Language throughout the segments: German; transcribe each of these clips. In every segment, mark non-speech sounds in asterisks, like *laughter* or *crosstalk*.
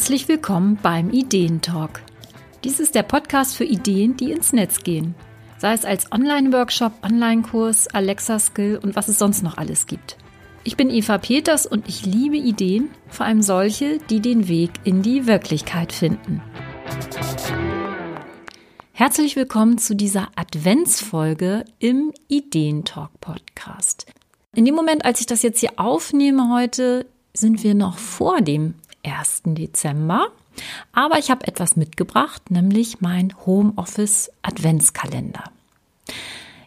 Herzlich willkommen beim Ideentalk. Dies ist der Podcast für Ideen, die ins Netz gehen. Sei es als Online-Workshop, Online-Kurs, Alexa-Skill und was es sonst noch alles gibt. Ich bin Eva Peters und ich liebe Ideen, vor allem solche, die den Weg in die Wirklichkeit finden. Herzlich willkommen zu dieser Adventsfolge im Ideentalk Podcast. In dem Moment, als ich das jetzt hier aufnehme heute, sind wir noch vor dem 1. Dezember. Aber ich habe etwas mitgebracht, nämlich mein Homeoffice Adventskalender.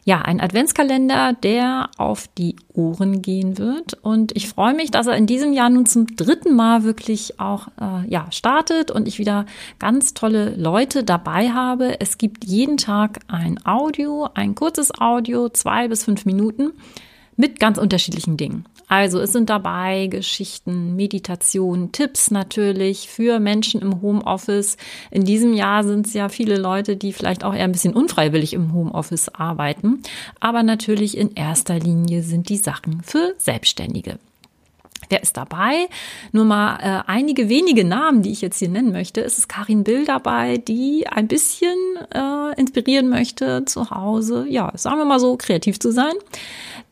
Ja, ein Adventskalender, der auf die Ohren gehen wird. Und ich freue mich, dass er in diesem Jahr nun zum dritten Mal wirklich auch äh, ja, startet und ich wieder ganz tolle Leute dabei habe. Es gibt jeden Tag ein Audio, ein kurzes Audio, zwei bis fünf Minuten mit ganz unterschiedlichen Dingen. Also es sind dabei Geschichten, Meditation, Tipps natürlich für Menschen im Homeoffice. In diesem Jahr sind es ja viele Leute, die vielleicht auch eher ein bisschen unfreiwillig im Homeoffice arbeiten. Aber natürlich in erster Linie sind die Sachen für Selbstständige. Wer ist dabei? Nur mal äh, einige wenige Namen, die ich jetzt hier nennen möchte. Es ist Karin Bill dabei, die ein bisschen äh, inspirieren möchte, zu Hause, ja, sagen wir mal so, kreativ zu sein.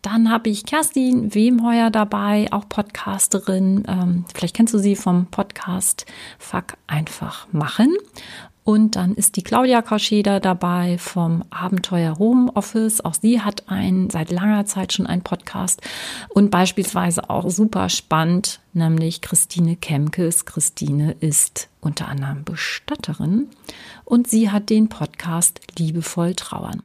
Dann habe ich Kerstin Wemheuer dabei, auch Podcasterin. Ähm, vielleicht kennst du sie vom Podcast Fuck einfach machen. Und dann ist die Claudia Kauscheder dabei vom Abenteuer Home Office. Auch sie hat ein, seit langer Zeit schon einen Podcast und beispielsweise auch super spannend, nämlich Christine Kemkes. Christine ist unter anderem Bestatterin und sie hat den Podcast Liebevoll Trauern.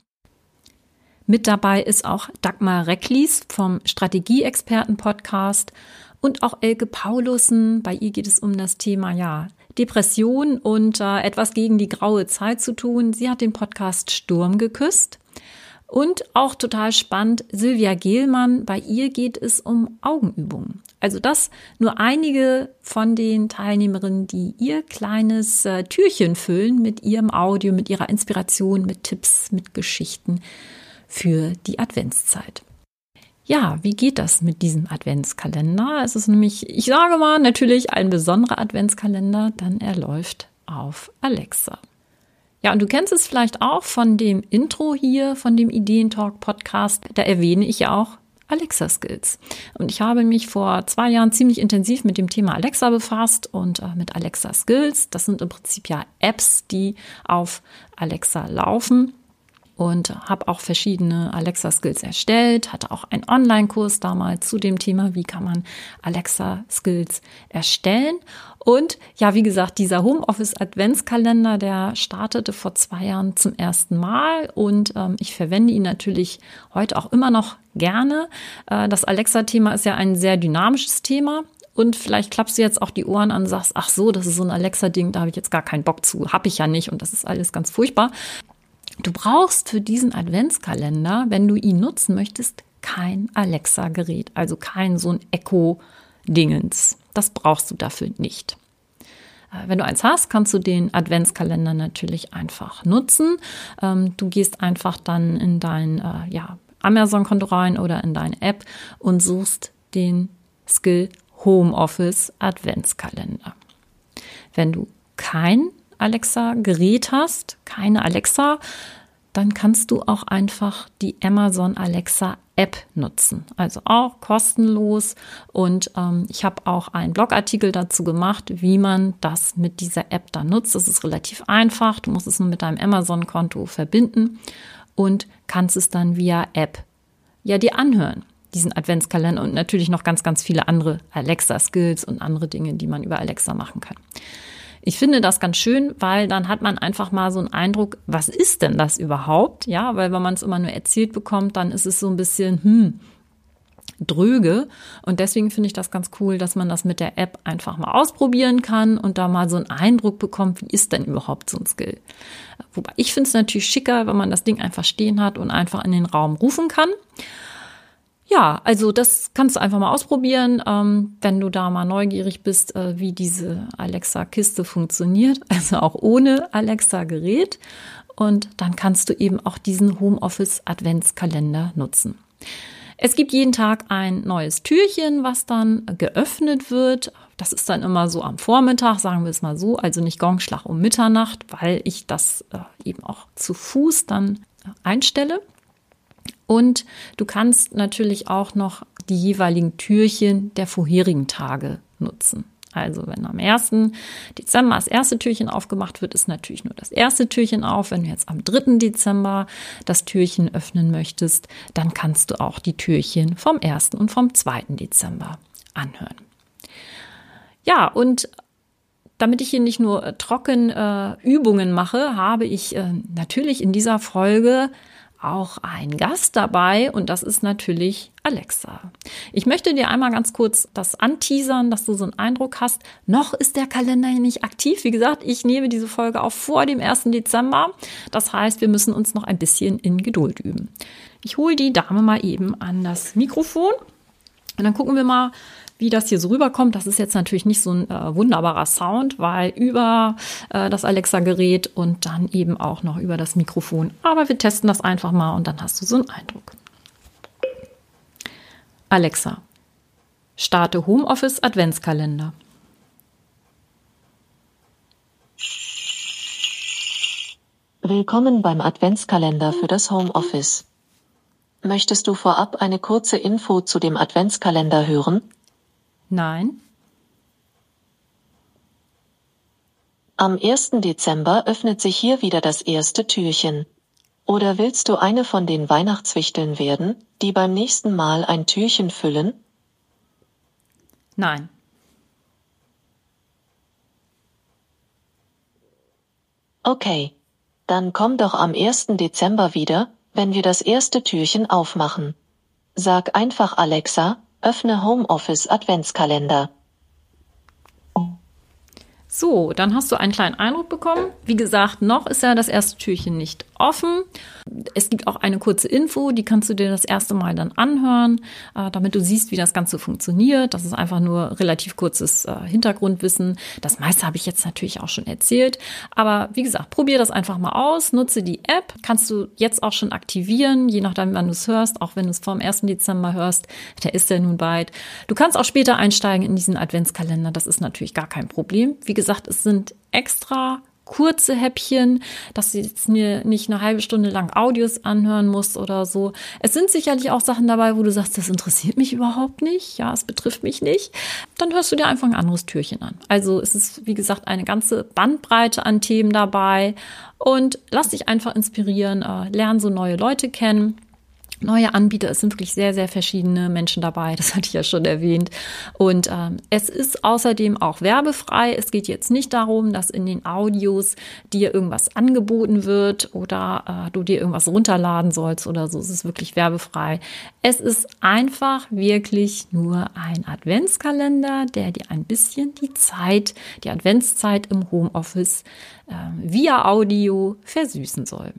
Mit dabei ist auch Dagmar Recklis vom Strategieexperten-Podcast und auch Elke Paulussen. Bei ihr geht es um das Thema, ja, Depression und äh, etwas gegen die graue Zeit zu tun. Sie hat den Podcast Sturm geküsst. Und auch total spannend, Silvia Gehlmann, bei ihr geht es um Augenübungen. Also das nur einige von den Teilnehmerinnen, die ihr kleines äh, Türchen füllen mit ihrem Audio, mit ihrer Inspiration, mit Tipps, mit Geschichten für die Adventszeit. Ja, wie geht das mit diesem Adventskalender? Es ist nämlich, ich sage mal, natürlich ein besonderer Adventskalender, dann er läuft auf Alexa. Ja, und du kennst es vielleicht auch von dem Intro hier, von dem Ideentalk Podcast. Da erwähne ich ja auch Alexa Skills. Und ich habe mich vor zwei Jahren ziemlich intensiv mit dem Thema Alexa befasst und äh, mit Alexa Skills. Das sind im Prinzip ja Apps, die auf Alexa laufen und habe auch verschiedene Alexa-Skills erstellt, hatte auch einen Online-Kurs damals zu dem Thema, wie kann man Alexa-Skills erstellen. Und ja, wie gesagt, dieser Homeoffice-Adventskalender, der startete vor zwei Jahren zum ersten Mal und ähm, ich verwende ihn natürlich heute auch immer noch gerne. Äh, das Alexa-Thema ist ja ein sehr dynamisches Thema. Und vielleicht klappst du jetzt auch die Ohren an und sagst, ach so, das ist so ein Alexa-Ding, da habe ich jetzt gar keinen Bock zu, habe ich ja nicht und das ist alles ganz furchtbar. Du brauchst für diesen Adventskalender, wenn du ihn nutzen möchtest, kein Alexa-Gerät, also kein so ein Echo-Dingens. Das brauchst du dafür nicht. Äh, wenn du eins hast, kannst du den Adventskalender natürlich einfach nutzen. Ähm, du gehst einfach dann in dein äh, ja, Amazon-Konto rein oder in deine App und suchst den Skill Homeoffice Adventskalender. Wenn du kein Alexa-Gerät hast, keine Alexa, dann kannst du auch einfach die Amazon Alexa App nutzen. Also auch kostenlos. Und ähm, ich habe auch einen Blogartikel dazu gemacht, wie man das mit dieser App dann nutzt. Das ist relativ einfach. Du musst es nur mit deinem Amazon-Konto verbinden und kannst es dann via App ja dir anhören diesen Adventskalender und natürlich noch ganz, ganz viele andere Alexa-Skills und andere Dinge, die man über Alexa machen kann. Ich finde das ganz schön, weil dann hat man einfach mal so einen Eindruck, was ist denn das überhaupt? Ja, weil wenn man es immer nur erzählt bekommt, dann ist es so ein bisschen, hm, dröge. Und deswegen finde ich das ganz cool, dass man das mit der App einfach mal ausprobieren kann und da mal so einen Eindruck bekommt, wie ist denn überhaupt so ein Skill. Wobei ich finde es natürlich schicker, wenn man das Ding einfach stehen hat und einfach in den Raum rufen kann. Ja, also das kannst du einfach mal ausprobieren, ähm, wenn du da mal neugierig bist, äh, wie diese Alexa-Kiste funktioniert, *laughs* also auch ohne Alexa-Gerät. Und dann kannst du eben auch diesen Homeoffice-Adventskalender nutzen. Es gibt jeden Tag ein neues Türchen, was dann geöffnet wird. Das ist dann immer so am Vormittag, sagen wir es mal so, also nicht Gongschlag um Mitternacht, weil ich das äh, eben auch zu Fuß dann äh, einstelle. Und du kannst natürlich auch noch die jeweiligen Türchen der vorherigen Tage nutzen. Also wenn am 1. Dezember das erste Türchen aufgemacht wird, ist natürlich nur das erste Türchen auf. Wenn du jetzt am 3. Dezember das Türchen öffnen möchtest, dann kannst du auch die Türchen vom 1. und vom 2. Dezember anhören. Ja, und damit ich hier nicht nur trocken äh, Übungen mache, habe ich äh, natürlich in dieser Folge auch einen Gast dabei und das ist natürlich Alexa. Ich möchte dir einmal ganz kurz das anteasern, dass du so einen Eindruck hast. Noch ist der Kalender nicht aktiv. Wie gesagt, ich nehme diese Folge auf vor dem 1. Dezember. Das heißt, wir müssen uns noch ein bisschen in Geduld üben. Ich hole die Dame mal eben an das Mikrofon und dann gucken wir mal, wie das hier so rüberkommt, das ist jetzt natürlich nicht so ein äh, wunderbarer Sound, weil über äh, das Alexa-Gerät und dann eben auch noch über das Mikrofon. Aber wir testen das einfach mal und dann hast du so einen Eindruck. Alexa, starte Homeoffice Adventskalender. Willkommen beim Adventskalender für das Homeoffice. Möchtest du vorab eine kurze Info zu dem Adventskalender hören? Nein. Am 1. Dezember öffnet sich hier wieder das erste Türchen. Oder willst du eine von den Weihnachtswichteln werden, die beim nächsten Mal ein Türchen füllen? Nein. Okay. Dann komm doch am 1. Dezember wieder, wenn wir das erste Türchen aufmachen. Sag einfach Alexa, Öffne Homeoffice Adventskalender. So, dann hast du einen kleinen Eindruck bekommen. Wie gesagt, noch ist ja das erste Türchen nicht offen. Es gibt auch eine kurze Info, die kannst du dir das erste Mal dann anhören, äh, damit du siehst, wie das Ganze funktioniert. Das ist einfach nur relativ kurzes äh, Hintergrundwissen. Das meiste habe ich jetzt natürlich auch schon erzählt. Aber wie gesagt, probier das einfach mal aus. Nutze die App. Kannst du jetzt auch schon aktivieren, je nachdem, wann du es hörst. Auch wenn du es vor dem 1. Dezember hörst, der ist ja nun bald. Du kannst auch später einsteigen in diesen Adventskalender. Das ist natürlich gar kein Problem. Wie gesagt, es sind extra kurze Häppchen, dass du jetzt mir nicht eine halbe Stunde lang Audios anhören musst oder so. Es sind sicherlich auch Sachen dabei, wo du sagst, das interessiert mich überhaupt nicht. Ja, es betrifft mich nicht. Dann hörst du dir einfach ein anderes Türchen an. Also es ist, wie gesagt, eine ganze Bandbreite an Themen dabei und lass dich einfach inspirieren, äh, lern so neue Leute kennen neue Anbieter. Es sind wirklich sehr, sehr verschiedene Menschen dabei. Das *laughs* hatte ich ja schon erwähnt. Und ähm, es ist außerdem auch werbefrei. Es geht jetzt nicht darum, dass in den Audios dir irgendwas angeboten wird oder äh, du dir irgendwas runterladen sollst oder so. Es ist wirklich werbefrei. Es ist einfach wirklich nur ein Adventskalender, der dir ein bisschen die Zeit, die Adventszeit im Homeoffice äh, via Audio versüßen soll.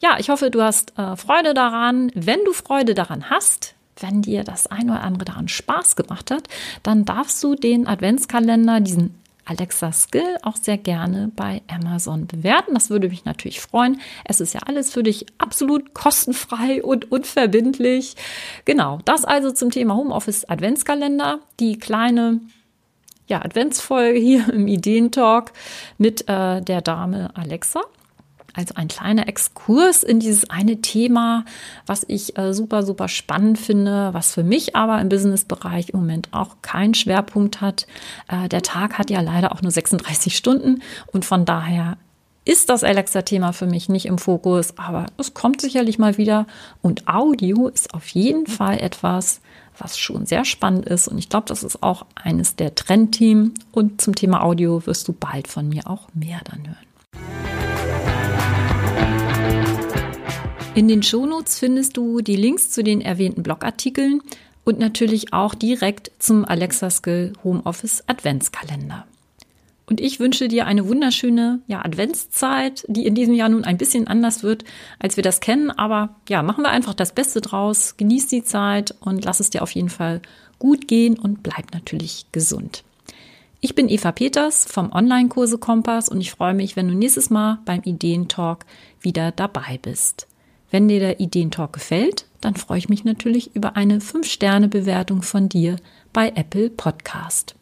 Ja, ich hoffe, du hast äh, Freude daran. Wenn du Freude daran hast, wenn dir das ein oder andere daran Spaß gemacht hat, dann darfst du den Adventskalender, diesen Alexa Skill auch sehr gerne bei Amazon bewerten. Das würde mich natürlich freuen. Es ist ja alles für dich absolut kostenfrei und unverbindlich. Genau, das also zum Thema Homeoffice Adventskalender. Die kleine ja, Adventsfolge hier im Ideentalk mit äh, der Dame Alexa. Also ein kleiner Exkurs in dieses eine Thema, was ich äh, super, super spannend finde, was für mich aber im Businessbereich im Moment auch keinen Schwerpunkt hat. Äh, der Tag hat ja leider auch nur 36 Stunden und von daher ist das Alexa-Thema für mich nicht im Fokus, aber es kommt sicherlich mal wieder. Und Audio ist auf jeden Fall etwas, was schon sehr spannend ist. Und ich glaube, das ist auch eines der Trendthemen. Und zum Thema Audio wirst du bald von mir auch mehr dann hören. In den Shownotes findest du die Links zu den erwähnten Blogartikeln und natürlich auch direkt zum Alexa Skill Homeoffice Adventskalender. Und ich wünsche dir eine wunderschöne ja, Adventszeit, die in diesem Jahr nun ein bisschen anders wird, als wir das kennen. Aber ja, machen wir einfach das Beste draus. Genieß die Zeit und lass es dir auf jeden Fall gut gehen und bleib natürlich gesund. Ich bin Eva Peters vom Online-Kurse Kompass und ich freue mich, wenn du nächstes Mal beim Ideentalk wieder dabei bist. Wenn dir der Ideentalk gefällt, dann freue ich mich natürlich über eine 5-Sterne-Bewertung von dir bei Apple Podcast.